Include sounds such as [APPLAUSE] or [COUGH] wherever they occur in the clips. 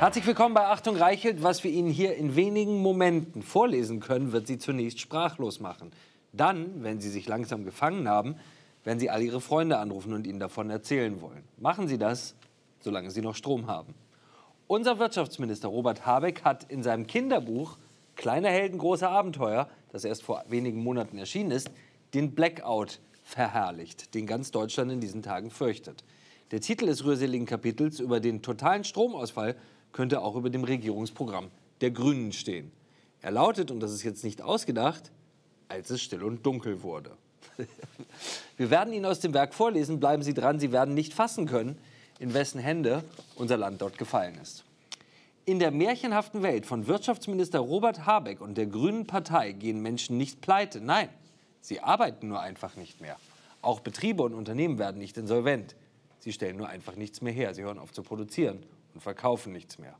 Herzlich willkommen bei Achtung Reichelt. Was wir Ihnen hier in wenigen Momenten vorlesen können, wird Sie zunächst sprachlos machen. Dann, wenn Sie sich langsam gefangen haben, werden Sie all Ihre Freunde anrufen und Ihnen davon erzählen wollen. Machen Sie das, solange Sie noch Strom haben. Unser Wirtschaftsminister Robert Habeck hat in seinem Kinderbuch Kleine Helden, große Abenteuer, das erst vor wenigen Monaten erschienen ist, den Blackout verherrlicht, den ganz Deutschland in diesen Tagen fürchtet. Der Titel des rührseligen Kapitels über den totalen Stromausfall könnte auch über dem Regierungsprogramm der Grünen stehen. Er lautet, und das ist jetzt nicht ausgedacht, als es still und dunkel wurde. [LAUGHS] Wir werden Ihnen aus dem Werk vorlesen, bleiben Sie dran, Sie werden nicht fassen können, in wessen Hände unser Land dort gefallen ist. In der märchenhaften Welt von Wirtschaftsminister Robert Habeck und der Grünen Partei gehen Menschen nicht pleite. Nein, sie arbeiten nur einfach nicht mehr. Auch Betriebe und Unternehmen werden nicht insolvent. Sie stellen nur einfach nichts mehr her. Sie hören auf zu produzieren und verkaufen nichts mehr.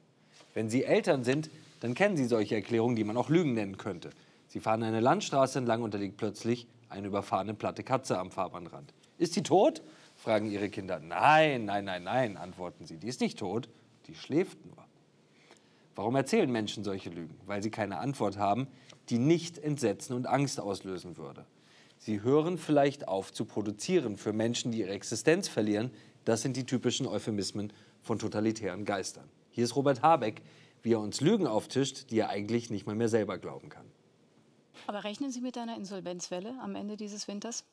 Wenn Sie Eltern sind, dann kennen Sie solche Erklärungen, die man auch Lügen nennen könnte. Sie fahren eine Landstraße entlang und da liegt plötzlich eine überfahrene platte Katze am Fahrbahnrand. Ist sie tot? fragen ihre Kinder. Nein, nein, nein, nein, antworten sie. Die ist nicht tot, die schläft nur. Warum erzählen Menschen solche Lügen? Weil sie keine Antwort haben, die nicht Entsetzen und Angst auslösen würde. Sie hören vielleicht auf zu produzieren für Menschen, die ihre Existenz verlieren. Das sind die typischen Euphemismen von totalitären Geistern. Hier ist Robert Habeck, wie er uns Lügen auftischt, die er eigentlich nicht mal mehr selber glauben kann. Aber rechnen Sie mit einer Insolvenzwelle am Ende dieses Winters?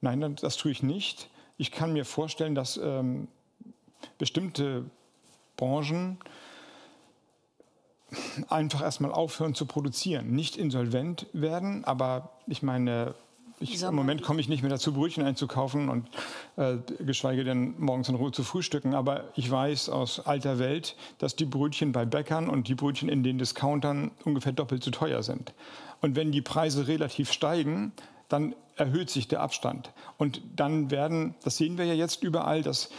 Nein, das tue ich nicht. Ich kann mir vorstellen, dass ähm, bestimmte Branchen einfach erstmal aufhören zu produzieren, nicht insolvent werden, aber ich meine, ich, Im Moment komme ich nicht mehr dazu, Brötchen einzukaufen und äh, geschweige denn morgens in Ruhe zu frühstücken. Aber ich weiß aus alter Welt, dass die Brötchen bei Bäckern und die Brötchen in den Discountern ungefähr doppelt so teuer sind. Und wenn die Preise relativ steigen, dann erhöht sich der Abstand. Und dann werden, das sehen wir ja jetzt überall, dass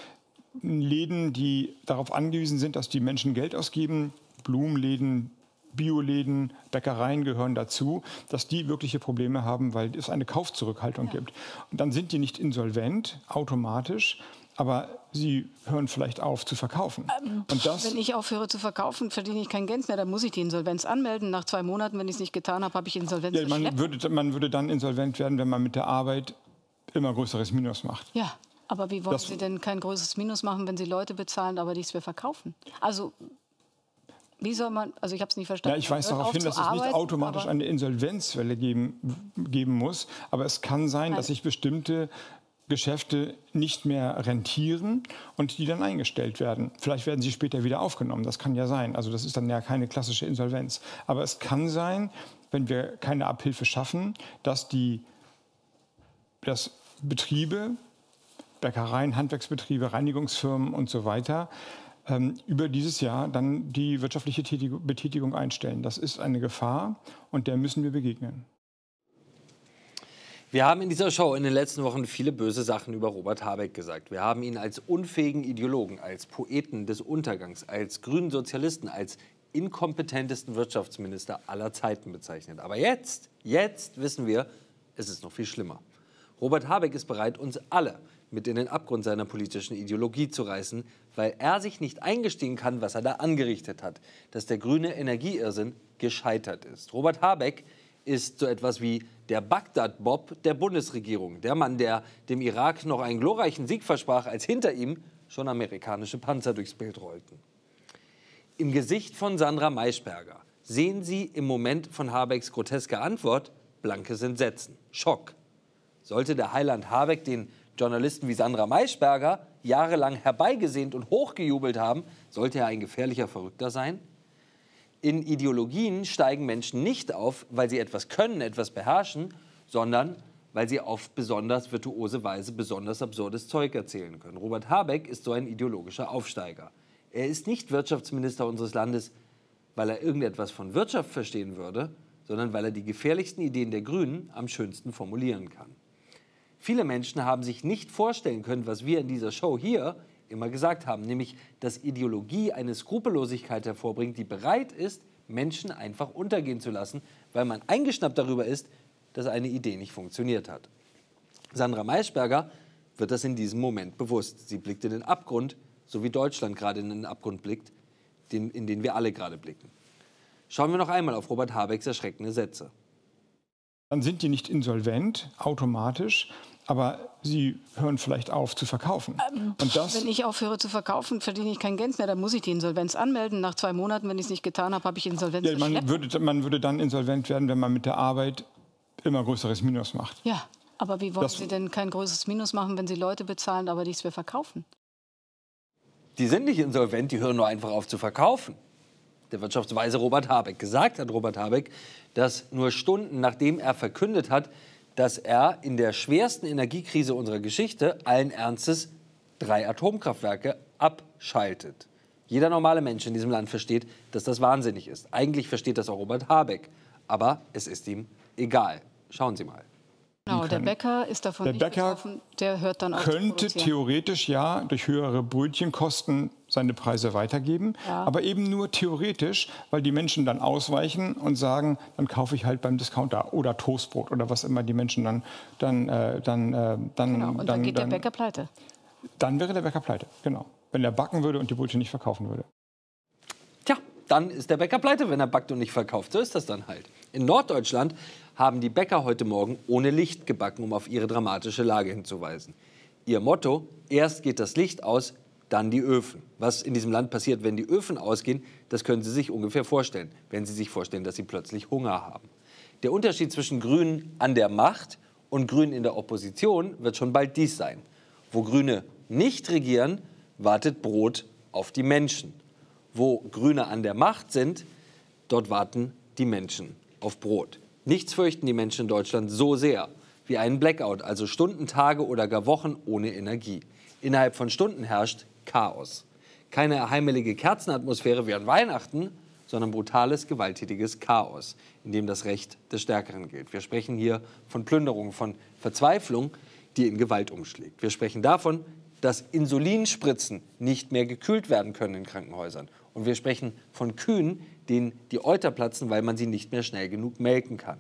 Läden, die darauf angewiesen sind, dass die Menschen Geld ausgeben, Blumenläden, Bioläden, Bäckereien gehören dazu, dass die wirkliche Probleme haben, weil es eine Kaufzurückhaltung ja. gibt. Und dann sind die nicht insolvent automatisch, aber sie hören vielleicht auf zu verkaufen. Ähm, und das, wenn ich aufhöre zu verkaufen, verdiene ich kein Geld mehr. Dann muss ich die Insolvenz anmelden. Nach zwei Monaten, wenn ich es nicht getan habe, habe ich Insolvenz. Ja, man, würde, man würde dann insolvent werden, wenn man mit der Arbeit immer größeres Minus macht. Ja, aber wie wollen das, Sie denn kein größeres Minus machen, wenn Sie Leute bezahlen, aber nichts mehr verkaufen? Also wie soll man, also ich habe es nicht verstanden. Ja, ich weise darauf hin, dass es nicht automatisch eine Insolvenzwelle geben, geben muss. Aber es kann sein, dass sich bestimmte Geschäfte nicht mehr rentieren und die dann eingestellt werden. Vielleicht werden sie später wieder aufgenommen. Das kann ja sein. Also das ist dann ja keine klassische Insolvenz. Aber es kann sein, wenn wir keine Abhilfe schaffen, dass die dass Betriebe, Bäckereien, Handwerksbetriebe, Reinigungsfirmen und so weiter über dieses Jahr dann die wirtschaftliche Betätigung einstellen. Das ist eine Gefahr und der müssen wir begegnen. Wir haben in dieser Show in den letzten Wochen viele böse Sachen über Robert Habeck gesagt. Wir haben ihn als unfähigen Ideologen, als Poeten des Untergangs, als grünen Sozialisten, als inkompetentesten Wirtschaftsminister aller Zeiten bezeichnet. Aber jetzt, jetzt wissen wir, es ist noch viel schlimmer. Robert Habeck ist bereit, uns alle mit in den Abgrund seiner politischen Ideologie zu reißen, weil er sich nicht eingestehen kann, was er da angerichtet hat, dass der grüne Energieirrsinn gescheitert ist. Robert Habeck ist so etwas wie der Bagdad-Bob der Bundesregierung, der Mann, der dem Irak noch einen glorreichen Sieg versprach, als hinter ihm schon amerikanische Panzer durchs Bild rollten. Im Gesicht von Sandra Maischberger sehen Sie im Moment von Habecks grotesker Antwort blankes Entsetzen, Schock. Sollte der Heiland Habeck den Journalisten wie Sandra Maischberger jahrelang herbeigesehnt und hochgejubelt haben, sollte er ein gefährlicher Verrückter sein? In Ideologien steigen Menschen nicht auf, weil sie etwas können, etwas beherrschen, sondern weil sie auf besonders virtuose Weise besonders absurdes Zeug erzählen können. Robert Habeck ist so ein ideologischer Aufsteiger. Er ist nicht Wirtschaftsminister unseres Landes, weil er irgendetwas von Wirtschaft verstehen würde, sondern weil er die gefährlichsten Ideen der Grünen am schönsten formulieren kann. Viele Menschen haben sich nicht vorstellen können, was wir in dieser Show hier immer gesagt haben, nämlich, dass Ideologie eine Skrupellosigkeit hervorbringt, die bereit ist, Menschen einfach untergehen zu lassen, weil man eingeschnappt darüber ist, dass eine Idee nicht funktioniert hat. Sandra Maischberger wird das in diesem Moment bewusst. Sie blickt in den Abgrund, so wie Deutschland gerade in den Abgrund blickt. in den wir alle gerade blicken. Schauen wir noch einmal auf Robert Habecks erschreckende Sätze. Dann sind die nicht insolvent automatisch, aber sie hören vielleicht auf zu verkaufen. Ähm, wenn ich aufhöre zu verkaufen, verdiene ich kein Geld mehr. Dann muss ich die Insolvenz anmelden. Nach zwei Monaten, wenn ich es nicht getan habe, habe ich Insolvenz. Ja, man, würde, man würde dann insolvent werden, wenn man mit der Arbeit immer größeres Minus macht. Ja, aber wie wollen das, Sie denn kein größeres Minus machen, wenn Sie Leute bezahlen, aber nichts mehr verkaufen? Die sind nicht insolvent, die hören nur einfach auf zu verkaufen. Der Wirtschaftsweise Robert Habeck gesagt hat, Robert Habeck, dass nur Stunden nachdem er verkündet hat, dass er in der schwersten Energiekrise unserer Geschichte allen Ernstes drei Atomkraftwerke abschaltet. Jeder normale Mensch in diesem Land versteht, dass das wahnsinnig ist. Eigentlich versteht das auch Robert Habeck. Aber es ist ihm egal. Schauen Sie mal. Genau, der Bäcker ist davon der nicht Bäcker betroffen. Der hört dann auf könnte theoretisch ja durch höhere Brötchenkosten seine Preise weitergeben, ja. aber eben nur theoretisch, weil die Menschen dann ausweichen und sagen, dann kaufe ich halt beim Discounter oder Toastbrot oder was immer die Menschen dann dann äh, dann äh, dann genau. und dann, dann geht der Bäcker pleite. Dann wäre der Bäcker pleite, genau. Wenn er backen würde und die Brötchen nicht verkaufen würde. Tja, dann ist der Bäcker pleite, wenn er backt und nicht verkauft. So ist das dann halt. In Norddeutschland haben die Bäcker heute Morgen ohne Licht gebacken, um auf ihre dramatische Lage hinzuweisen. Ihr Motto, erst geht das Licht aus, dann die Öfen. Was in diesem Land passiert, wenn die Öfen ausgehen, das können Sie sich ungefähr vorstellen, wenn Sie sich vorstellen, dass Sie plötzlich Hunger haben. Der Unterschied zwischen Grünen an der Macht und Grünen in der Opposition wird schon bald dies sein. Wo Grüne nicht regieren, wartet Brot auf die Menschen. Wo Grüne an der Macht sind, dort warten die Menschen auf Brot. Nichts fürchten die Menschen in Deutschland so sehr wie einen Blackout, also Stunden, Tage oder gar Wochen ohne Energie. Innerhalb von Stunden herrscht Chaos. Keine heimelige Kerzenatmosphäre wie an Weihnachten, sondern brutales, gewalttätiges Chaos, in dem das Recht des Stärkeren gilt. Wir sprechen hier von Plünderung, von Verzweiflung, die in Gewalt umschlägt. Wir sprechen davon, dass Insulinspritzen nicht mehr gekühlt werden können in Krankenhäusern. Und wir sprechen von Kühen, denen die Euter platzen, weil man sie nicht mehr schnell genug melken kann.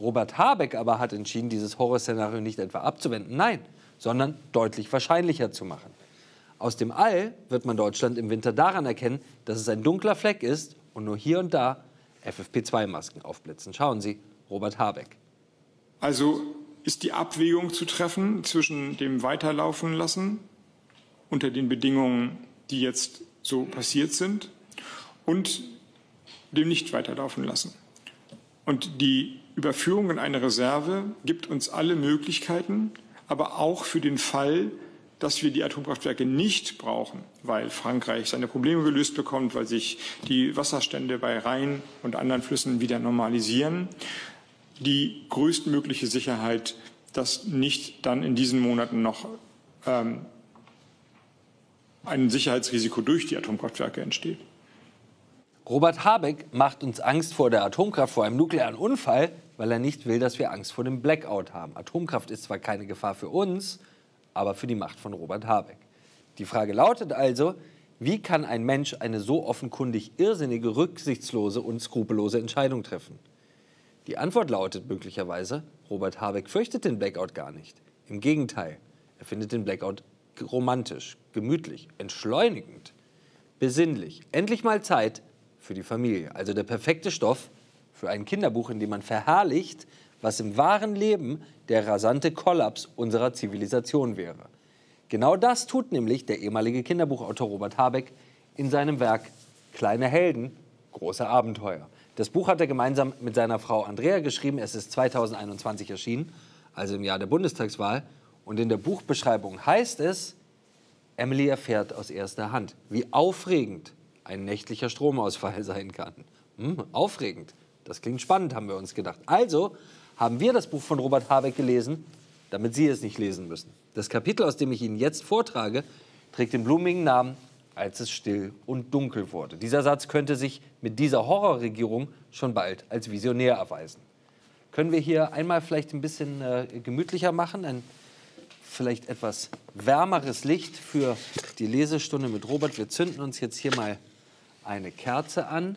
Robert Habeck aber hat entschieden, dieses Horrorszenario nicht etwa abzuwenden, nein, sondern deutlich wahrscheinlicher zu machen. Aus dem All wird man Deutschland im Winter daran erkennen, dass es ein dunkler Fleck ist und nur hier und da FFP2-Masken aufblitzen. Schauen Sie, Robert Habeck. Also ist die Abwägung zu treffen zwischen dem Weiterlaufen lassen unter den Bedingungen, die jetzt so passiert sind, und dem nicht weiterlaufen lassen. Und die Überführung in eine Reserve gibt uns alle Möglichkeiten, aber auch für den Fall, dass wir die Atomkraftwerke nicht brauchen, weil Frankreich seine Probleme gelöst bekommt, weil sich die Wasserstände bei Rhein und anderen Flüssen wieder normalisieren, die größtmögliche Sicherheit, dass nicht dann in diesen Monaten noch ähm, ein Sicherheitsrisiko durch die Atomkraftwerke entsteht. Robert Habeck macht uns Angst vor der Atomkraft, vor einem nuklearen Unfall, weil er nicht will, dass wir Angst vor dem Blackout haben. Atomkraft ist zwar keine Gefahr für uns, aber für die Macht von Robert Habeck. Die Frage lautet also, wie kann ein Mensch eine so offenkundig irrsinnige, rücksichtslose und skrupellose Entscheidung treffen? Die Antwort lautet möglicherweise, Robert Habeck fürchtet den Blackout gar nicht. Im Gegenteil, er findet den Blackout romantisch, gemütlich, entschleunigend, besinnlich. Endlich mal Zeit, für die Familie. Also der perfekte Stoff für ein Kinderbuch, in dem man verherrlicht, was im wahren Leben der rasante Kollaps unserer Zivilisation wäre. Genau das tut nämlich der ehemalige Kinderbuchautor Robert Habeck in seinem Werk Kleine Helden, große Abenteuer. Das Buch hat er gemeinsam mit seiner Frau Andrea geschrieben. Es ist 2021 erschienen, also im Jahr der Bundestagswahl. Und in der Buchbeschreibung heißt es, Emily erfährt aus erster Hand, wie aufregend ein nächtlicher Stromausfall sein kann. Hm, aufregend. Das klingt spannend, haben wir uns gedacht. Also haben wir das Buch von Robert Habeck gelesen, damit Sie es nicht lesen müssen. Das Kapitel, aus dem ich Ihnen jetzt vortrage, trägt den blumigen Namen als es still und dunkel wurde. Dieser Satz könnte sich mit dieser Horrorregierung schon bald als visionär erweisen. Können wir hier einmal vielleicht ein bisschen äh, gemütlicher machen? Ein vielleicht etwas wärmeres Licht für die Lesestunde mit Robert. Wir zünden uns jetzt hier mal eine Kerze an,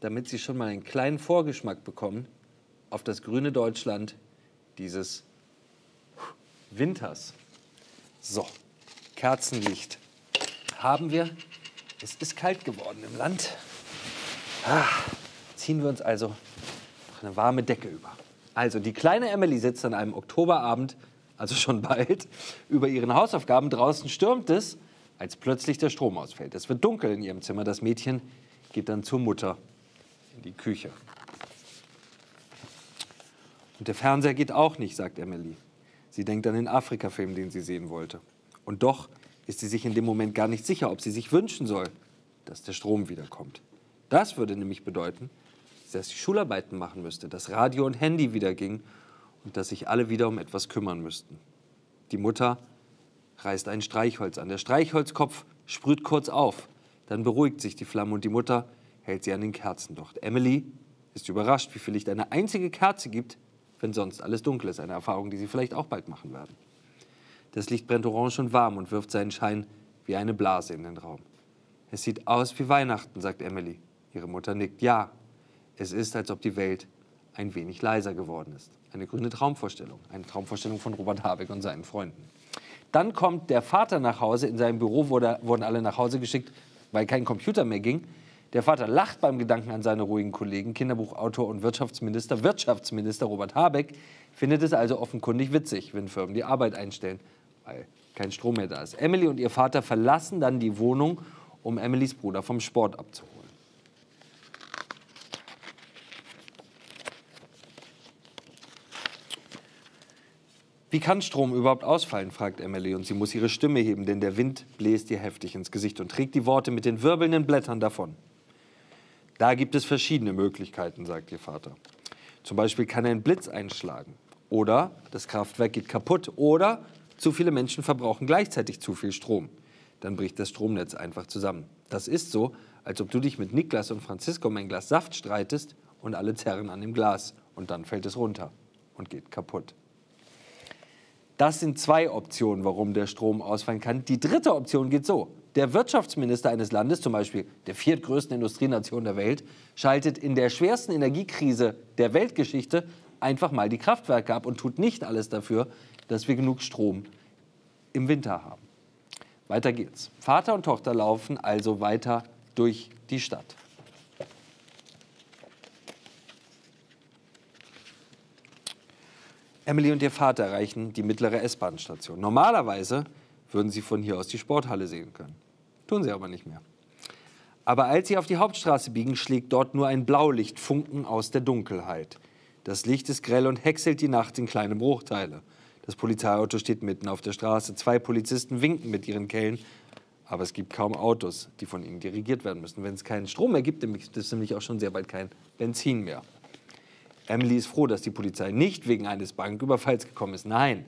damit Sie schon mal einen kleinen Vorgeschmack bekommen auf das grüne Deutschland dieses Winters. So, Kerzenlicht haben wir. Es ist kalt geworden im Land. Ah, ziehen wir uns also eine warme Decke über. Also, die kleine Emily sitzt an einem Oktoberabend, also schon bald, über ihren Hausaufgaben. Draußen stürmt es, als plötzlich der Strom ausfällt. Es wird dunkel in ihrem Zimmer. Das Mädchen geht dann zur Mutter in die Küche. Und der Fernseher geht auch nicht, sagt Emily. Sie denkt an den Afrika-Film, den sie sehen wollte. Und doch ist sie sich in dem Moment gar nicht sicher, ob sie sich wünschen soll, dass der Strom wiederkommt. Das würde nämlich bedeuten, dass sie Schularbeiten machen müsste, dass Radio und Handy wieder ging und dass sich alle wieder um etwas kümmern müssten. Die Mutter reißt ein Streichholz an. Der Streichholzkopf sprüht kurz auf. Dann beruhigt sich die Flamme und die Mutter hält sie an den Kerzendocht. Emily ist überrascht, wie viel Licht eine einzige Kerze gibt, wenn sonst alles dunkel ist. Eine Erfahrung, die sie vielleicht auch bald machen werden. Das Licht brennt orange und warm und wirft seinen Schein wie eine Blase in den Raum. Es sieht aus wie Weihnachten, sagt Emily. Ihre Mutter nickt. Ja, es ist, als ob die Welt ein wenig leiser geworden ist. Eine grüne Traumvorstellung. Eine Traumvorstellung von Robert Habeck und seinen Freunden. Dann kommt der Vater nach Hause. In seinem Büro wurde, wurden alle nach Hause geschickt, weil kein Computer mehr ging. Der Vater lacht beim Gedanken an seine ruhigen Kollegen, Kinderbuchautor und Wirtschaftsminister. Wirtschaftsminister Robert Habeck findet es also offenkundig witzig, wenn Firmen die Arbeit einstellen, weil kein Strom mehr da ist. Emily und ihr Vater verlassen dann die Wohnung, um Emilys Bruder vom Sport abzuholen. Wie kann Strom überhaupt ausfallen, fragt Emily und sie muss ihre Stimme heben, denn der Wind bläst ihr heftig ins Gesicht und trägt die Worte mit den wirbelnden Blättern davon. Da gibt es verschiedene Möglichkeiten, sagt ihr Vater. Zum Beispiel kann ein Blitz einschlagen oder das Kraftwerk geht kaputt oder zu viele Menschen verbrauchen gleichzeitig zu viel Strom. Dann bricht das Stromnetz einfach zusammen. Das ist so, als ob du dich mit Niklas und Francisco um ein Glas Saft streitest und alle zerren an dem Glas und dann fällt es runter und geht kaputt. Das sind zwei Optionen, warum der Strom ausfallen kann. Die dritte Option geht so. Der Wirtschaftsminister eines Landes, zum Beispiel der viertgrößten Industrienation der Welt, schaltet in der schwersten Energiekrise der Weltgeschichte einfach mal die Kraftwerke ab und tut nicht alles dafür, dass wir genug Strom im Winter haben. Weiter geht's. Vater und Tochter laufen also weiter durch die Stadt. Emily und ihr Vater erreichen die mittlere S-Bahn-Station. Normalerweise würden sie von hier aus die Sporthalle sehen können. Tun sie aber nicht mehr. Aber als sie auf die Hauptstraße biegen, schlägt dort nur ein Blaulichtfunken aus der Dunkelheit. Das Licht ist grell und häckselt die Nacht in kleine Bruchteile. Das Polizeiauto steht mitten auf der Straße. Zwei Polizisten winken mit ihren Kellen. Aber es gibt kaum Autos, die von ihnen dirigiert werden müssen. Wenn es keinen Strom mehr gibt, gibt es nämlich auch schon sehr bald kein Benzin mehr. Emily ist froh, dass die Polizei nicht wegen eines Banküberfalls gekommen ist. Nein,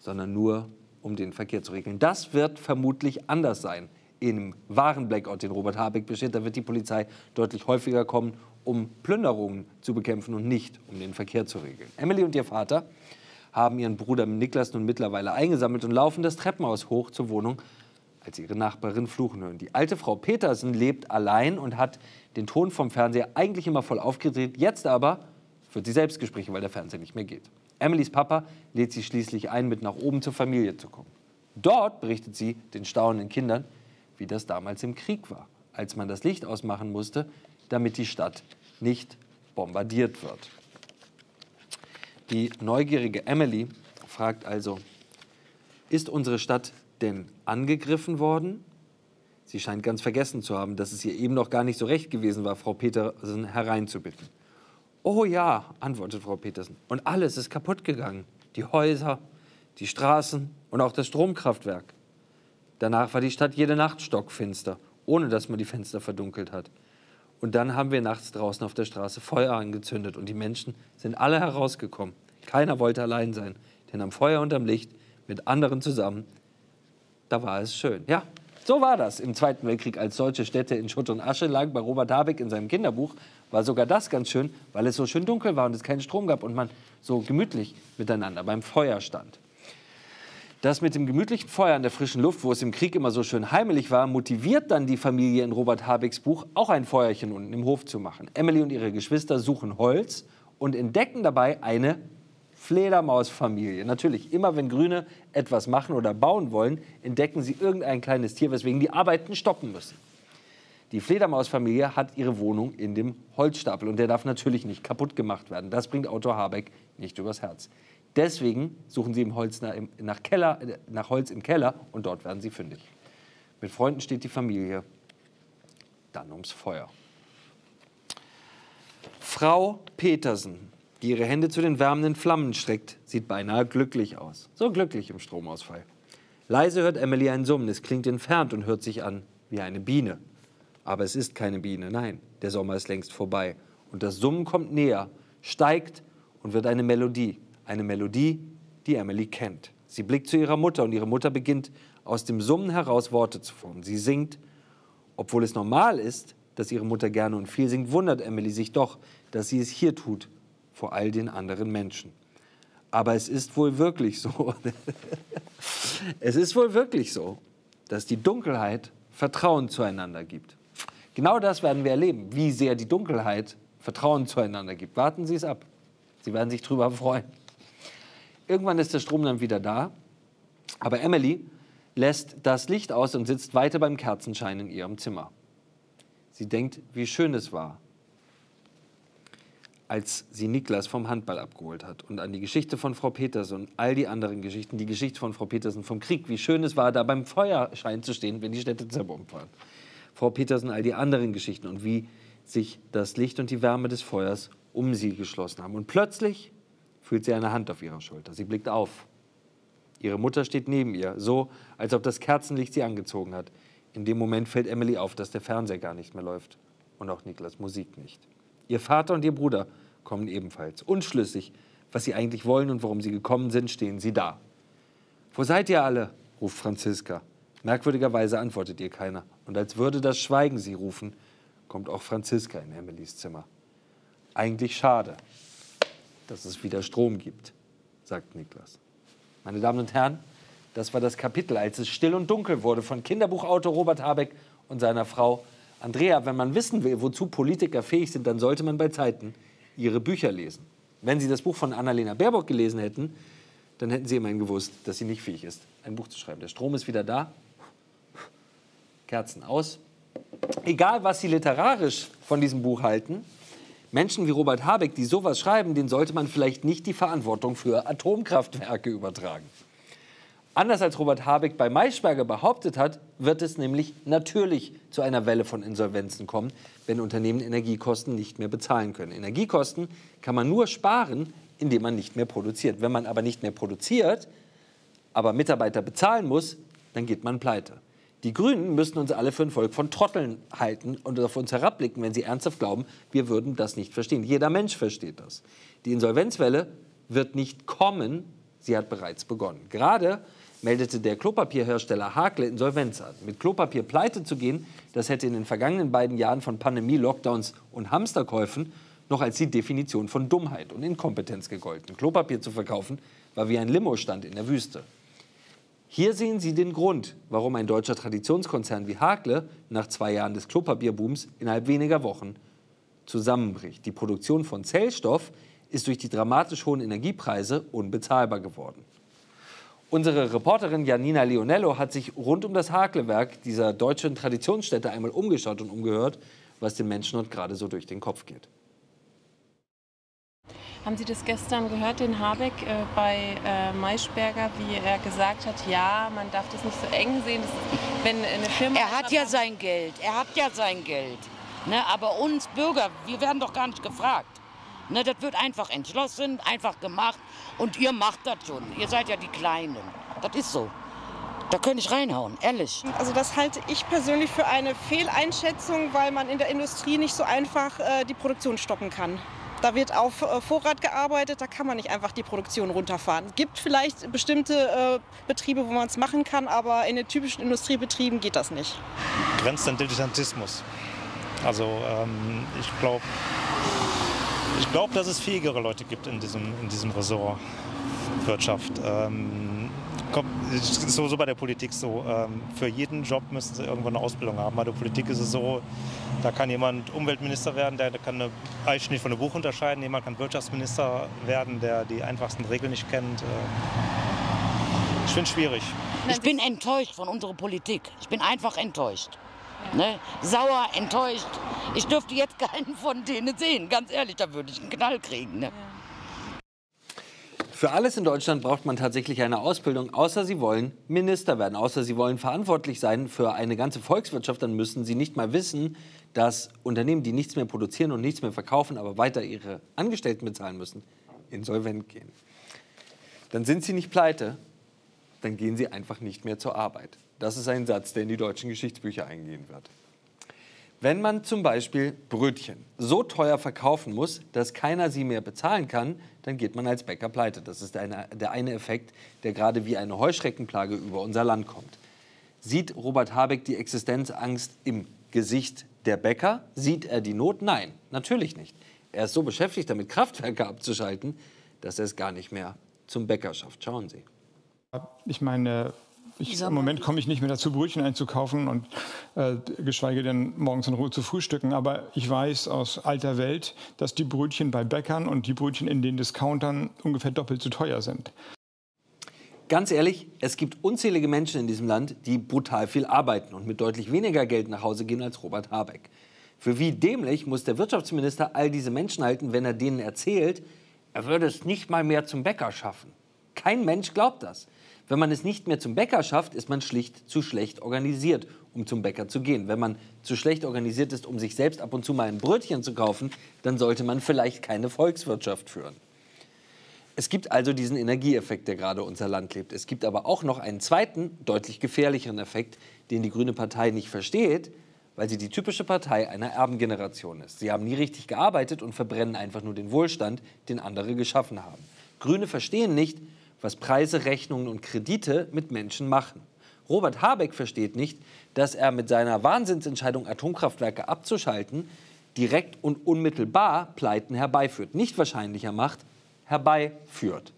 sondern nur, um den Verkehr zu regeln. Das wird vermutlich anders sein im wahren Blackout, den Robert Habeck besteht. Da wird die Polizei deutlich häufiger kommen, um Plünderungen zu bekämpfen und nicht, um den Verkehr zu regeln. Emily und ihr Vater haben ihren Bruder Niklas nun mittlerweile eingesammelt und laufen das Treppenhaus hoch zur Wohnung, als ihre Nachbarin fluchen hören. Die alte Frau Petersen lebt allein und hat den Ton vom Fernseher eigentlich immer voll aufgedreht. Jetzt aber führt sie Selbstgespräche, weil der Fernseher nicht mehr geht. Emilys Papa lädt sie schließlich ein, mit nach oben zur Familie zu kommen. Dort berichtet sie den staunenden Kindern, wie das damals im Krieg war, als man das Licht ausmachen musste, damit die Stadt nicht bombardiert wird. Die neugierige Emily fragt also, ist unsere Stadt denn angegriffen worden? Sie scheint ganz vergessen zu haben, dass es ihr eben noch gar nicht so recht gewesen war, Frau Petersen hereinzubitten. Oh ja, antwortet Frau Petersen. Und alles ist kaputt gegangen. Die Häuser, die Straßen und auch das Stromkraftwerk. Danach war die Stadt jede Nacht stockfinster, ohne dass man die Fenster verdunkelt hat. Und dann haben wir nachts draußen auf der Straße Feuer angezündet und die Menschen sind alle herausgekommen. Keiner wollte allein sein, denn am Feuer und am Licht mit anderen zusammen, da war es schön. Ja, so war das im Zweiten Weltkrieg, als solche Städte in Schutt und Asche lagen. Bei Robert Habeck in seinem Kinderbuch war sogar das ganz schön, weil es so schön dunkel war und es keinen Strom gab und man so gemütlich miteinander beim Feuer stand. Das mit dem gemütlichen Feuer in der frischen Luft, wo es im Krieg immer so schön heimelig war, motiviert dann die Familie in Robert Habecks Buch, auch ein Feuerchen unten im Hof zu machen. Emily und ihre Geschwister suchen Holz und entdecken dabei eine Fledermausfamilie. Natürlich, immer wenn Grüne etwas machen oder bauen wollen, entdecken sie irgendein kleines Tier, weswegen die Arbeiten stoppen müssen. Die Fledermausfamilie hat ihre Wohnung in dem Holzstapel und der darf natürlich nicht kaputt gemacht werden. Das bringt Autor Habeck nicht übers Herz. Deswegen suchen sie im Holz nach, nach, Keller, nach Holz im Keller und dort werden sie fündig. Mit Freunden steht die Familie dann ums Feuer. Frau Petersen, die ihre Hände zu den wärmenden Flammen streckt, sieht beinahe glücklich aus. So glücklich im Stromausfall. Leise hört Emily ein Summen. Es klingt entfernt und hört sich an wie eine Biene. Aber es ist keine Biene, nein, der Sommer ist längst vorbei. Und das Summen kommt näher, steigt und wird eine Melodie. Eine Melodie, die Emily kennt. Sie blickt zu ihrer Mutter und ihre Mutter beginnt aus dem Summen heraus Worte zu formen. Sie singt, obwohl es normal ist, dass ihre Mutter gerne und viel singt, wundert Emily sich doch, dass sie es hier tut, vor all den anderen Menschen. Aber es ist wohl wirklich so, [LAUGHS] es ist wohl wirklich so, dass die Dunkelheit Vertrauen zueinander gibt. Genau das werden wir erleben, wie sehr die Dunkelheit Vertrauen zueinander gibt. Warten Sie es ab. Sie werden sich darüber freuen. Irgendwann ist der Strom dann wieder da, aber Emily lässt das Licht aus und sitzt weiter beim Kerzenschein in ihrem Zimmer. Sie denkt, wie schön es war, als sie Niklas vom Handball abgeholt hat und an die Geschichte von Frau Petersen und all die anderen Geschichten, die Geschichte von Frau Petersen vom Krieg, wie schön es war, da beim Feuerschein zu stehen, wenn die Städte zerbombt waren. Frau Petersen, all die anderen Geschichten und wie sich das Licht und die Wärme des Feuers um sie geschlossen haben. Und plötzlich fühlt sie eine Hand auf ihrer Schulter. Sie blickt auf. Ihre Mutter steht neben ihr, so als ob das Kerzenlicht sie angezogen hat. In dem Moment fällt Emily auf, dass der Fernseher gar nicht mehr läuft und auch Niklas Musik nicht. Ihr Vater und ihr Bruder kommen ebenfalls. Unschlüssig, was sie eigentlich wollen und warum sie gekommen sind, stehen sie da. Wo seid ihr alle? ruft Franziska. Merkwürdigerweise antwortet ihr keiner. Und als würde das Schweigen sie rufen, kommt auch Franziska in Emilys Zimmer. Eigentlich schade, dass es wieder Strom gibt, sagt Niklas. Meine Damen und Herren, das war das Kapitel, als es still und dunkel wurde von Kinderbuchautor Robert Habeck und seiner Frau Andrea, wenn man wissen will, wozu Politiker fähig sind, dann sollte man bei Zeiten ihre Bücher lesen. Wenn Sie das Buch von Annalena Baerbock gelesen hätten, dann hätten Sie immerhin gewusst, dass sie nicht fähig ist, ein Buch zu schreiben. Der Strom ist wieder da, Kerzen aus. Egal, was Sie literarisch von diesem Buch halten, Menschen wie Robert Habeck, die sowas schreiben, denen sollte man vielleicht nicht die Verantwortung für Atomkraftwerke übertragen. Anders als Robert Habeck bei Maischberger behauptet hat, wird es nämlich natürlich zu einer Welle von Insolvenzen kommen, wenn Unternehmen Energiekosten nicht mehr bezahlen können. Energiekosten kann man nur sparen, indem man nicht mehr produziert. Wenn man aber nicht mehr produziert, aber Mitarbeiter bezahlen muss, dann geht man pleite. Die Grünen müssen uns alle für ein Volk von Trotteln halten und auf uns herabblicken, wenn sie ernsthaft glauben, wir würden das nicht verstehen. Jeder Mensch versteht das. Die Insolvenzwelle wird nicht kommen, sie hat bereits begonnen. Gerade meldete der Klopapierhersteller Hakle Insolvenz an. Mit Klopapier pleite zu gehen, das hätte in den vergangenen beiden Jahren von Pandemie, Lockdowns und Hamsterkäufen noch als die Definition von Dummheit und Inkompetenz gegolten. Klopapier zu verkaufen war wie ein Limostand in der Wüste. Hier sehen Sie den Grund, warum ein deutscher Traditionskonzern wie Hakle nach zwei Jahren des Klopapierbooms innerhalb weniger Wochen zusammenbricht. Die Produktion von Zellstoff ist durch die dramatisch hohen Energiepreise unbezahlbar geworden. Unsere Reporterin Janina Leonello hat sich rund um das Haklewerk dieser deutschen Traditionsstätte einmal umgeschaut und umgehört, was den Menschen dort gerade so durch den Kopf geht. Haben Sie das gestern gehört, den Habeck äh, bei äh, Maischberger, wie er gesagt hat, ja, man darf das nicht so eng sehen, ist, wenn eine Firma... Er hat ja sein Geld, er hat ja sein Geld. Ne? Aber uns Bürger, wir werden doch gar nicht gefragt. Ne, das wird einfach entschlossen, einfach gemacht und ihr macht das schon. Ihr seid ja die Kleinen. Das ist so. Da könnte ich reinhauen, ehrlich. Also das halte ich persönlich für eine Fehleinschätzung, weil man in der Industrie nicht so einfach äh, die Produktion stoppen kann. Da wird auf äh, Vorrat gearbeitet, da kann man nicht einfach die Produktion runterfahren. Es gibt vielleicht bestimmte äh, Betriebe, wo man es machen kann, aber in den typischen Industriebetrieben geht das nicht. Grenzt an Dilettantismus. Also ähm, ich glaube, ich glaube, dass es fähigere Leute gibt in diesem, in diesem Ressort Wirtschaft. Ähm, kommt, so, so bei der Politik so. Ähm, für jeden Job müssen sie irgendwann eine Ausbildung haben. Bei der Politik ist es so, da kann jemand Umweltminister werden, der, der kann eine Eichschnitt von einem Buch unterscheiden. Jemand kann Wirtschaftsminister werden, der die einfachsten Regeln nicht kennt. Äh, ich finde es schwierig. Ich bin enttäuscht von unserer Politik. Ich bin einfach enttäuscht. Ne? Sauer, enttäuscht. Ich dürfte jetzt keinen von denen sehen. Ganz ehrlich, da würde ich einen Knall kriegen. Ne? Für alles in Deutschland braucht man tatsächlich eine Ausbildung, außer Sie wollen Minister werden, außer Sie wollen verantwortlich sein für eine ganze Volkswirtschaft, dann müssen Sie nicht mal wissen, dass Unternehmen, die nichts mehr produzieren und nichts mehr verkaufen, aber weiter ihre Angestellten bezahlen müssen, insolvent gehen. Dann sind Sie nicht pleite, dann gehen Sie einfach nicht mehr zur Arbeit. Das ist ein Satz, der in die deutschen Geschichtsbücher eingehen wird. Wenn man zum Beispiel Brötchen so teuer verkaufen muss, dass keiner sie mehr bezahlen kann, dann geht man als Bäcker pleite. Das ist eine, der eine Effekt, der gerade wie eine Heuschreckenplage über unser Land kommt. Sieht Robert Habeck die Existenzangst im Gesicht der Bäcker? Sieht er die Not? Nein, natürlich nicht. Er ist so beschäftigt damit, Kraftwerke abzuschalten, dass er es gar nicht mehr zum Bäcker schafft. Schauen Sie. Ich meine, ich, Im Moment komme ich nicht mehr dazu, Brötchen einzukaufen und äh, geschweige denn morgens in Ruhe zu frühstücken. Aber ich weiß aus alter Welt, dass die Brötchen bei Bäckern und die Brötchen in den Discountern ungefähr doppelt so teuer sind. Ganz ehrlich, es gibt unzählige Menschen in diesem Land, die brutal viel arbeiten und mit deutlich weniger Geld nach Hause gehen als Robert Habeck. Für wie dämlich muss der Wirtschaftsminister all diese Menschen halten, wenn er denen erzählt, er würde es nicht mal mehr zum Bäcker schaffen. Kein Mensch glaubt das. Wenn man es nicht mehr zum Bäcker schafft, ist man schlicht zu schlecht organisiert, um zum Bäcker zu gehen. Wenn man zu schlecht organisiert ist, um sich selbst ab und zu mal ein Brötchen zu kaufen, dann sollte man vielleicht keine Volkswirtschaft führen. Es gibt also diesen Energieeffekt, der gerade unser Land lebt. Es gibt aber auch noch einen zweiten, deutlich gefährlicheren Effekt, den die Grüne Partei nicht versteht, weil sie die typische Partei einer Erbengeneration ist. Sie haben nie richtig gearbeitet und verbrennen einfach nur den Wohlstand, den andere geschaffen haben. Grüne verstehen nicht, was Preise, Rechnungen und Kredite mit Menschen machen. Robert Habeck versteht nicht, dass er mit seiner Wahnsinnsentscheidung, Atomkraftwerke abzuschalten, direkt und unmittelbar Pleiten herbeiführt. Nicht wahrscheinlicher macht, herbeiführt.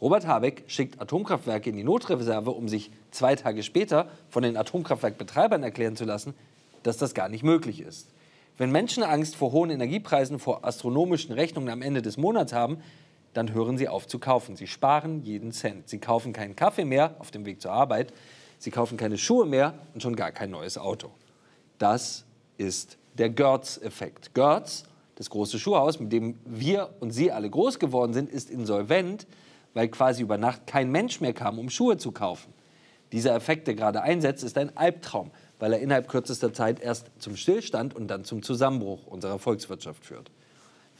Robert Habeck schickt Atomkraftwerke in die Notreserve, um sich zwei Tage später von den Atomkraftwerkbetreibern erklären zu lassen, dass das gar nicht möglich ist. Wenn Menschen Angst vor hohen Energiepreisen, vor astronomischen Rechnungen am Ende des Monats haben, dann hören Sie auf zu kaufen. Sie sparen jeden Cent. Sie kaufen keinen Kaffee mehr auf dem Weg zur Arbeit. Sie kaufen keine Schuhe mehr und schon gar kein neues Auto. Das ist der Görz-Effekt. Görz, das große Schuhhaus, mit dem wir und Sie alle groß geworden sind, ist insolvent, weil quasi über Nacht kein Mensch mehr kam, um Schuhe zu kaufen. Dieser Effekt, der gerade einsetzt, ist ein Albtraum, weil er innerhalb kürzester Zeit erst zum Stillstand und dann zum Zusammenbruch unserer Volkswirtschaft führt.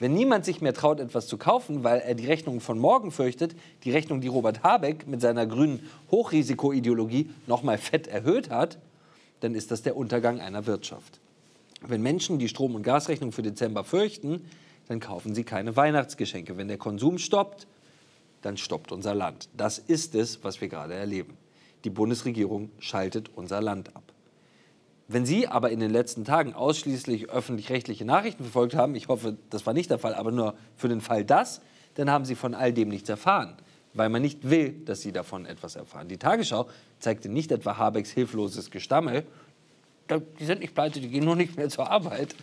Wenn niemand sich mehr traut, etwas zu kaufen, weil er die Rechnung von morgen fürchtet, die Rechnung, die Robert Habeck mit seiner grünen Hochrisikoideologie noch mal fett erhöht hat, dann ist das der Untergang einer Wirtschaft. Wenn Menschen die Strom- und Gasrechnung für Dezember fürchten, dann kaufen sie keine Weihnachtsgeschenke. Wenn der Konsum stoppt, dann stoppt unser Land. Das ist es, was wir gerade erleben. Die Bundesregierung schaltet unser Land ab. Wenn Sie aber in den letzten Tagen ausschließlich öffentlich-rechtliche Nachrichten verfolgt haben, ich hoffe, das war nicht der Fall, aber nur für den Fall das, dann haben Sie von all dem nichts erfahren, weil man nicht will, dass Sie davon etwas erfahren. Die Tagesschau zeigte nicht etwa Habecks hilfloses Gestammel, die sind nicht pleite, die gehen nur nicht mehr zur Arbeit,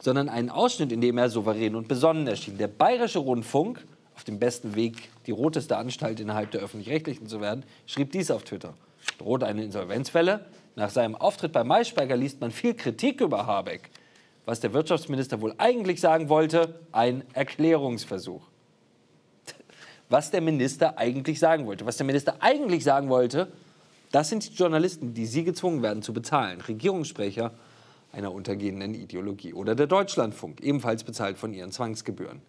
sondern einen Ausschnitt, in dem er souverän und besonnen erschien. Der Bayerische Rundfunk, auf dem besten Weg, die roteste Anstalt innerhalb der öffentlich-rechtlichen zu werden, schrieb dies auf Twitter. Droht eine Insolvenzwelle? Nach seinem Auftritt bei Maischberger liest man viel Kritik über Habeck. Was der Wirtschaftsminister wohl eigentlich sagen wollte, ein Erklärungsversuch. Was der Minister eigentlich sagen wollte. Was der Minister eigentlich sagen wollte, das sind die Journalisten, die Sie gezwungen werden zu bezahlen. Regierungssprecher einer untergehenden Ideologie. Oder der Deutschlandfunk, ebenfalls bezahlt von ihren Zwangsgebühren.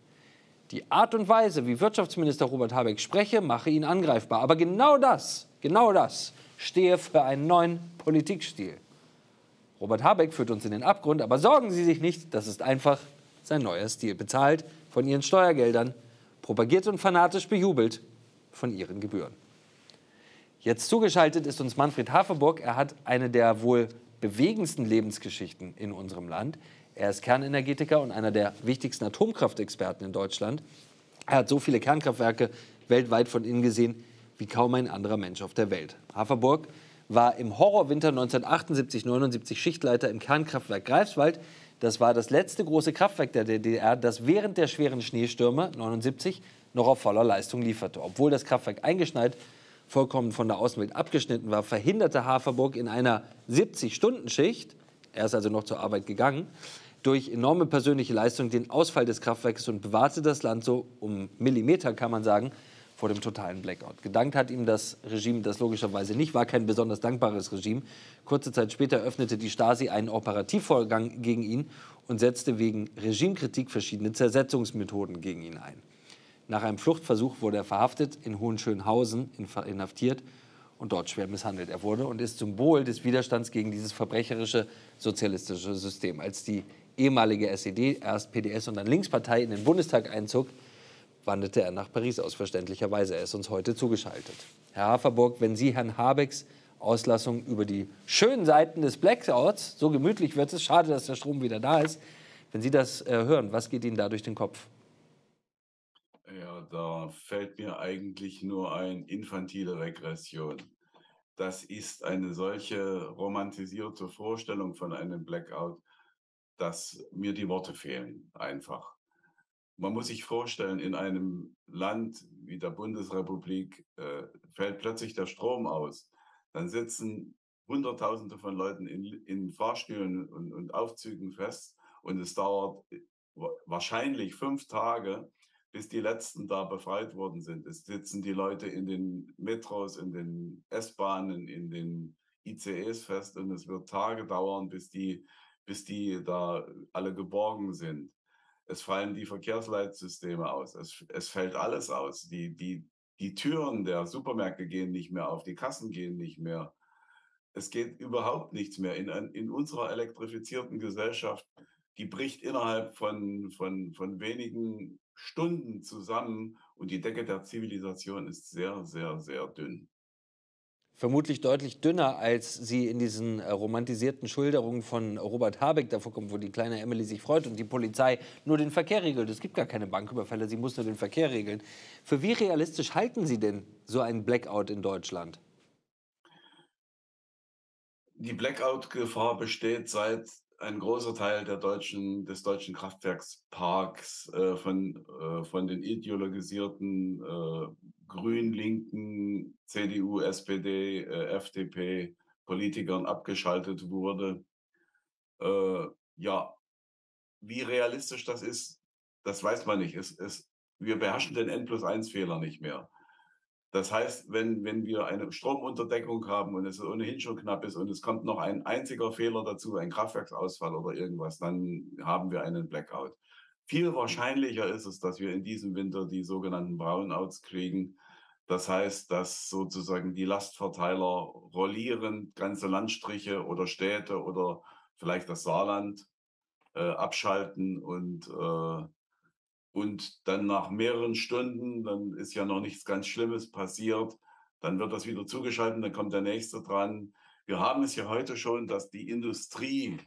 Die Art und Weise, wie Wirtschaftsminister Robert Habeck spreche, mache ihn angreifbar. Aber genau das, genau das stehe für einen neuen Politikstil. Robert Habeck führt uns in den Abgrund, aber sorgen Sie sich nicht, das ist einfach sein neuer Stil. Bezahlt von Ihren Steuergeldern, propagiert und fanatisch bejubelt von Ihren Gebühren. Jetzt zugeschaltet ist uns Manfred Haferburg. Er hat eine der wohl bewegendsten Lebensgeschichten in unserem Land. Er ist Kernenergetiker und einer der wichtigsten Atomkraftexperten in Deutschland. Er hat so viele Kernkraftwerke weltweit von innen gesehen wie kaum ein anderer Mensch auf der Welt. Haferburg war im Horrorwinter 1978-79 Schichtleiter im Kernkraftwerk Greifswald. Das war das letzte große Kraftwerk der DDR, das während der schweren Schneestürme 79 noch auf voller Leistung lieferte. Obwohl das Kraftwerk eingeschneit, vollkommen von der Außenwelt abgeschnitten war, verhinderte Haferburg in einer 70-Stunden-Schicht Er ist also noch zur Arbeit gegangen durch enorme persönliche Leistung den Ausfall des Kraftwerkes und bewahrte das Land so um Millimeter, kann man sagen, vor dem totalen Blackout. Gedankt hat ihm das Regime das logischerweise nicht, war kein besonders dankbares Regime. Kurze Zeit später öffnete die Stasi einen Operativvorgang gegen ihn und setzte wegen Regimekritik verschiedene Zersetzungsmethoden gegen ihn ein. Nach einem Fluchtversuch wurde er verhaftet, in Hohenschönhausen inhaftiert und dort schwer misshandelt. Er wurde und ist Symbol des Widerstands gegen dieses verbrecherische sozialistische System. Als die ehemalige SED, erst PDS und dann Linkspartei in den Bundestag einzog, wanderte er nach Paris aus, verständlicherweise. Er ist uns heute zugeschaltet. Herr Haferburg, wenn Sie Herrn Habecks Auslassung über die schönen Seiten des Blackouts, so gemütlich wird es, schade, dass der Strom wieder da ist, wenn Sie das äh, hören, was geht Ihnen da durch den Kopf? Ja, da fällt mir eigentlich nur ein infantile Regression. Das ist eine solche romantisierte Vorstellung von einem Blackout, dass mir die Worte fehlen, einfach. Man muss sich vorstellen, in einem Land wie der Bundesrepublik äh, fällt plötzlich der Strom aus. Dann sitzen Hunderttausende von Leuten in, in Fahrstühlen und, und Aufzügen fest und es dauert wahrscheinlich fünf Tage, bis die letzten da befreit worden sind. Es sitzen die Leute in den Metros, in den S-Bahnen, in den ICEs fest und es wird Tage dauern, bis die bis die da alle geborgen sind. Es fallen die Verkehrsleitsysteme aus. Es, es fällt alles aus. Die, die, die Türen der Supermärkte gehen nicht mehr auf, die Kassen gehen nicht mehr. Es geht überhaupt nichts mehr. In, in unserer elektrifizierten Gesellschaft, die bricht innerhalb von, von, von wenigen Stunden zusammen und die Decke der Zivilisation ist sehr, sehr, sehr dünn vermutlich deutlich dünner, als sie in diesen äh, romantisierten Schilderungen von Robert Habeck davor kommt, wo die kleine Emily sich freut und die Polizei nur den Verkehr regelt. Es gibt gar keine Banküberfälle, sie muss nur den Verkehr regeln. Für wie realistisch halten Sie denn so einen Blackout in Deutschland? Die Blackout-Gefahr besteht seit ein großer Teil der deutschen, des deutschen Kraftwerksparks äh, von, äh, von den ideologisierten äh, Grün, Linken, CDU, SPD, äh, FDP Politikern abgeschaltet wurde. Äh, ja, wie realistisch das ist, das weiß man nicht. Es, es, wir beherrschen den N plus 1 Fehler nicht mehr. Das heißt, wenn, wenn wir eine Stromunterdeckung haben und es ohnehin schon knapp ist und es kommt noch ein einziger Fehler dazu, ein Kraftwerksausfall oder irgendwas, dann haben wir einen Blackout. Viel wahrscheinlicher ist es, dass wir in diesem Winter die sogenannten Brownouts kriegen. Das heißt, dass sozusagen die Lastverteiler rollieren, ganze Landstriche oder Städte oder vielleicht das Saarland äh, abschalten und äh, und dann nach mehreren Stunden, dann ist ja noch nichts ganz Schlimmes passiert, dann wird das wieder zugeschaltet, dann kommt der nächste dran. Wir haben es ja heute schon, dass die Industrie,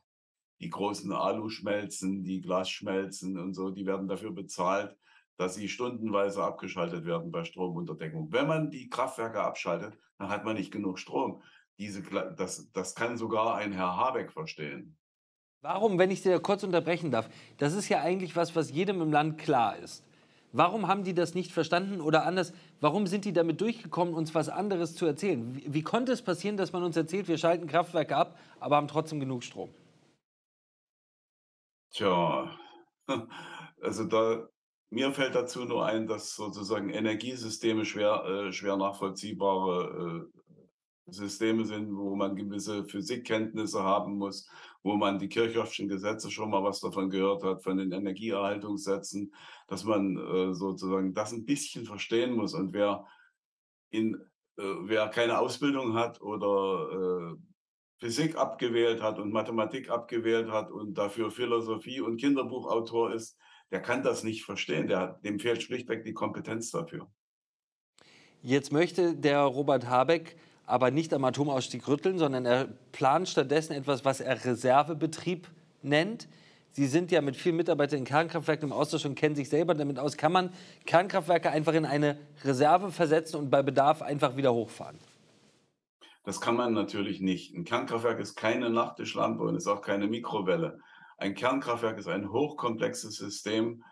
die großen Aluschmelzen, die Glasschmelzen und so, die werden dafür bezahlt, dass sie stundenweise abgeschaltet werden bei Stromunterdeckung. Wenn man die Kraftwerke abschaltet, dann hat man nicht genug Strom. Diese, das, das kann sogar ein Herr Habeck verstehen. Warum, wenn ich Sie kurz unterbrechen darf, das ist ja eigentlich was, was jedem im Land klar ist. Warum haben die das nicht verstanden oder anders, warum sind die damit durchgekommen, uns was anderes zu erzählen? Wie, wie konnte es passieren, dass man uns erzählt, wir schalten Kraftwerke ab, aber haben trotzdem genug Strom? Tja, [LAUGHS] also da, mir fällt dazu nur ein, dass sozusagen Energiesysteme schwer, äh, schwer nachvollziehbare äh, Systeme sind, wo man gewisse Physikkenntnisse haben muss, wo man die Kirchhoffschen Gesetze schon mal was davon gehört hat, von den Energieerhaltungssätzen, dass man äh, sozusagen das ein bisschen verstehen muss. Und wer, in, äh, wer keine Ausbildung hat oder äh, Physik abgewählt hat und Mathematik abgewählt hat und dafür Philosophie und Kinderbuchautor ist, der kann das nicht verstehen. Der, dem fehlt schlichtweg die Kompetenz dafür. Jetzt möchte der Robert Habeck aber nicht am Atomausstieg rütteln, sondern er plant stattdessen etwas, was er Reservebetrieb nennt. Sie sind ja mit vielen Mitarbeitern in Kernkraftwerken im Austausch und kennen sich selber damit aus. Kann man Kernkraftwerke einfach in eine Reserve versetzen und bei Bedarf einfach wieder hochfahren? Das kann man natürlich nicht. Ein Kernkraftwerk ist keine Nachttischlampe und ist auch keine Mikrowelle. Ein Kernkraftwerk ist ein hochkomplexes System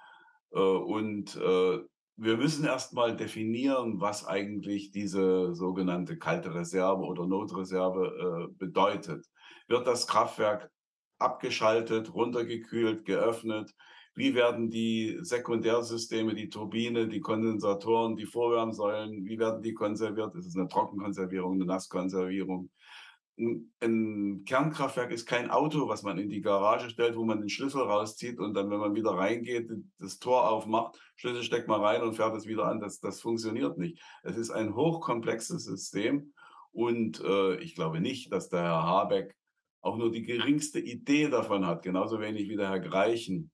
äh, und äh, wir müssen erstmal definieren, was eigentlich diese sogenannte kalte Reserve oder Notreserve äh, bedeutet. Wird das Kraftwerk abgeschaltet, runtergekühlt, geöffnet? Wie werden die Sekundärsysteme, die Turbine, die Kondensatoren, die Vorwärmsäulen, wie werden die konserviert? Ist es eine Trockenkonservierung, eine Nasskonservierung? Ein Kernkraftwerk ist kein Auto, was man in die Garage stellt, wo man den Schlüssel rauszieht und dann, wenn man wieder reingeht, das Tor aufmacht, Schlüssel steckt man rein und fährt es wieder an. Das, das funktioniert nicht. Es ist ein hochkomplexes System und äh, ich glaube nicht, dass der Herr Habeck auch nur die geringste Idee davon hat, genauso wenig wie der Herr Greichen,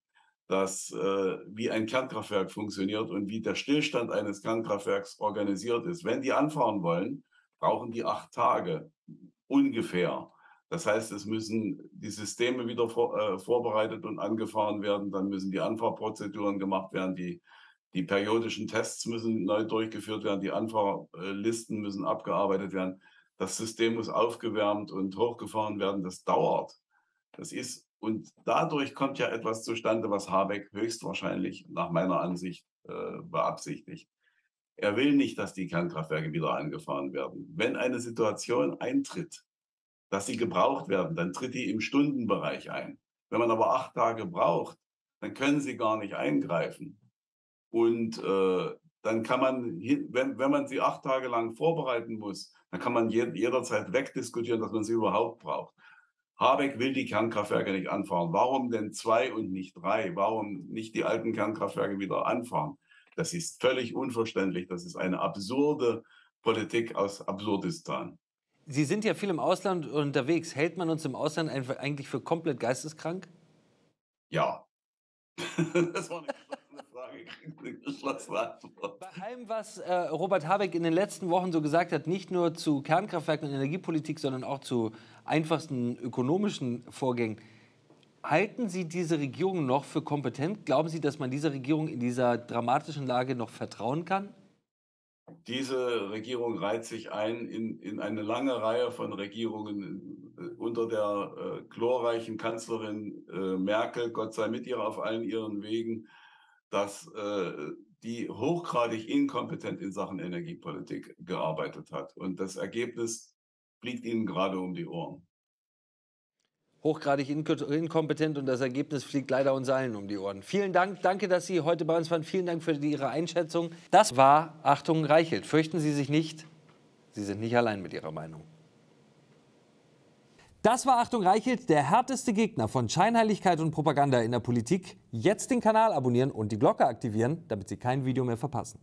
dass äh, wie ein Kernkraftwerk funktioniert und wie der Stillstand eines Kernkraftwerks organisiert ist. Wenn die anfahren wollen, brauchen die acht Tage ungefähr. Das heißt, es müssen die Systeme wieder vor, äh, vorbereitet und angefahren werden, dann müssen die Anfahrprozeduren gemacht werden, die, die periodischen Tests müssen neu durchgeführt werden, die Anfahrlisten müssen abgearbeitet werden, das System muss aufgewärmt und hochgefahren werden. Das dauert. Das ist und dadurch kommt ja etwas zustande, was Habeck höchstwahrscheinlich nach meiner Ansicht äh, beabsichtigt. Er will nicht, dass die Kernkraftwerke wieder angefahren werden. Wenn eine Situation eintritt, dass sie gebraucht werden, dann tritt die im Stundenbereich ein. Wenn man aber acht Tage braucht, dann können sie gar nicht eingreifen. Und äh, dann kann man, wenn, wenn man sie acht Tage lang vorbereiten muss, dann kann man jederzeit wegdiskutieren, dass man sie überhaupt braucht. Habeck will die Kernkraftwerke nicht anfahren. Warum denn zwei und nicht drei? Warum nicht die alten Kernkraftwerke wieder anfahren? Das ist völlig unverständlich. Das ist eine absurde Politik aus Absurdistan. Sie sind ja viel im Ausland unterwegs. Hält man uns im Ausland eigentlich für komplett geisteskrank? Ja. [LAUGHS] das war eine Bei allem, was äh, Robert Habeck in den letzten Wochen so gesagt hat, nicht nur zu Kernkraftwerken und Energiepolitik, sondern auch zu einfachsten ökonomischen Vorgängen, halten Sie diese Regierung noch für kompetent? Glauben Sie, dass man dieser Regierung in dieser dramatischen Lage noch vertrauen kann? Diese Regierung reiht sich ein in, in eine lange Reihe von Regierungen äh, unter der äh, glorreichen Kanzlerin äh, Merkel, Gott sei mit ihr auf allen ihren Wegen, dass äh, die hochgradig inkompetent in Sachen Energiepolitik gearbeitet hat. Und das Ergebnis fliegt ihnen gerade um die Ohren. Hochgradig inkompetent und das Ergebnis fliegt leider uns allen um die Ohren. Vielen Dank, danke, dass Sie heute bei uns waren. Vielen Dank für Ihre Einschätzung. Das war Achtung Reichelt. Fürchten Sie sich nicht, Sie sind nicht allein mit Ihrer Meinung. Das war Achtung Reichelt, der härteste Gegner von Scheinheiligkeit und Propaganda in der Politik. Jetzt den Kanal abonnieren und die Glocke aktivieren, damit Sie kein Video mehr verpassen.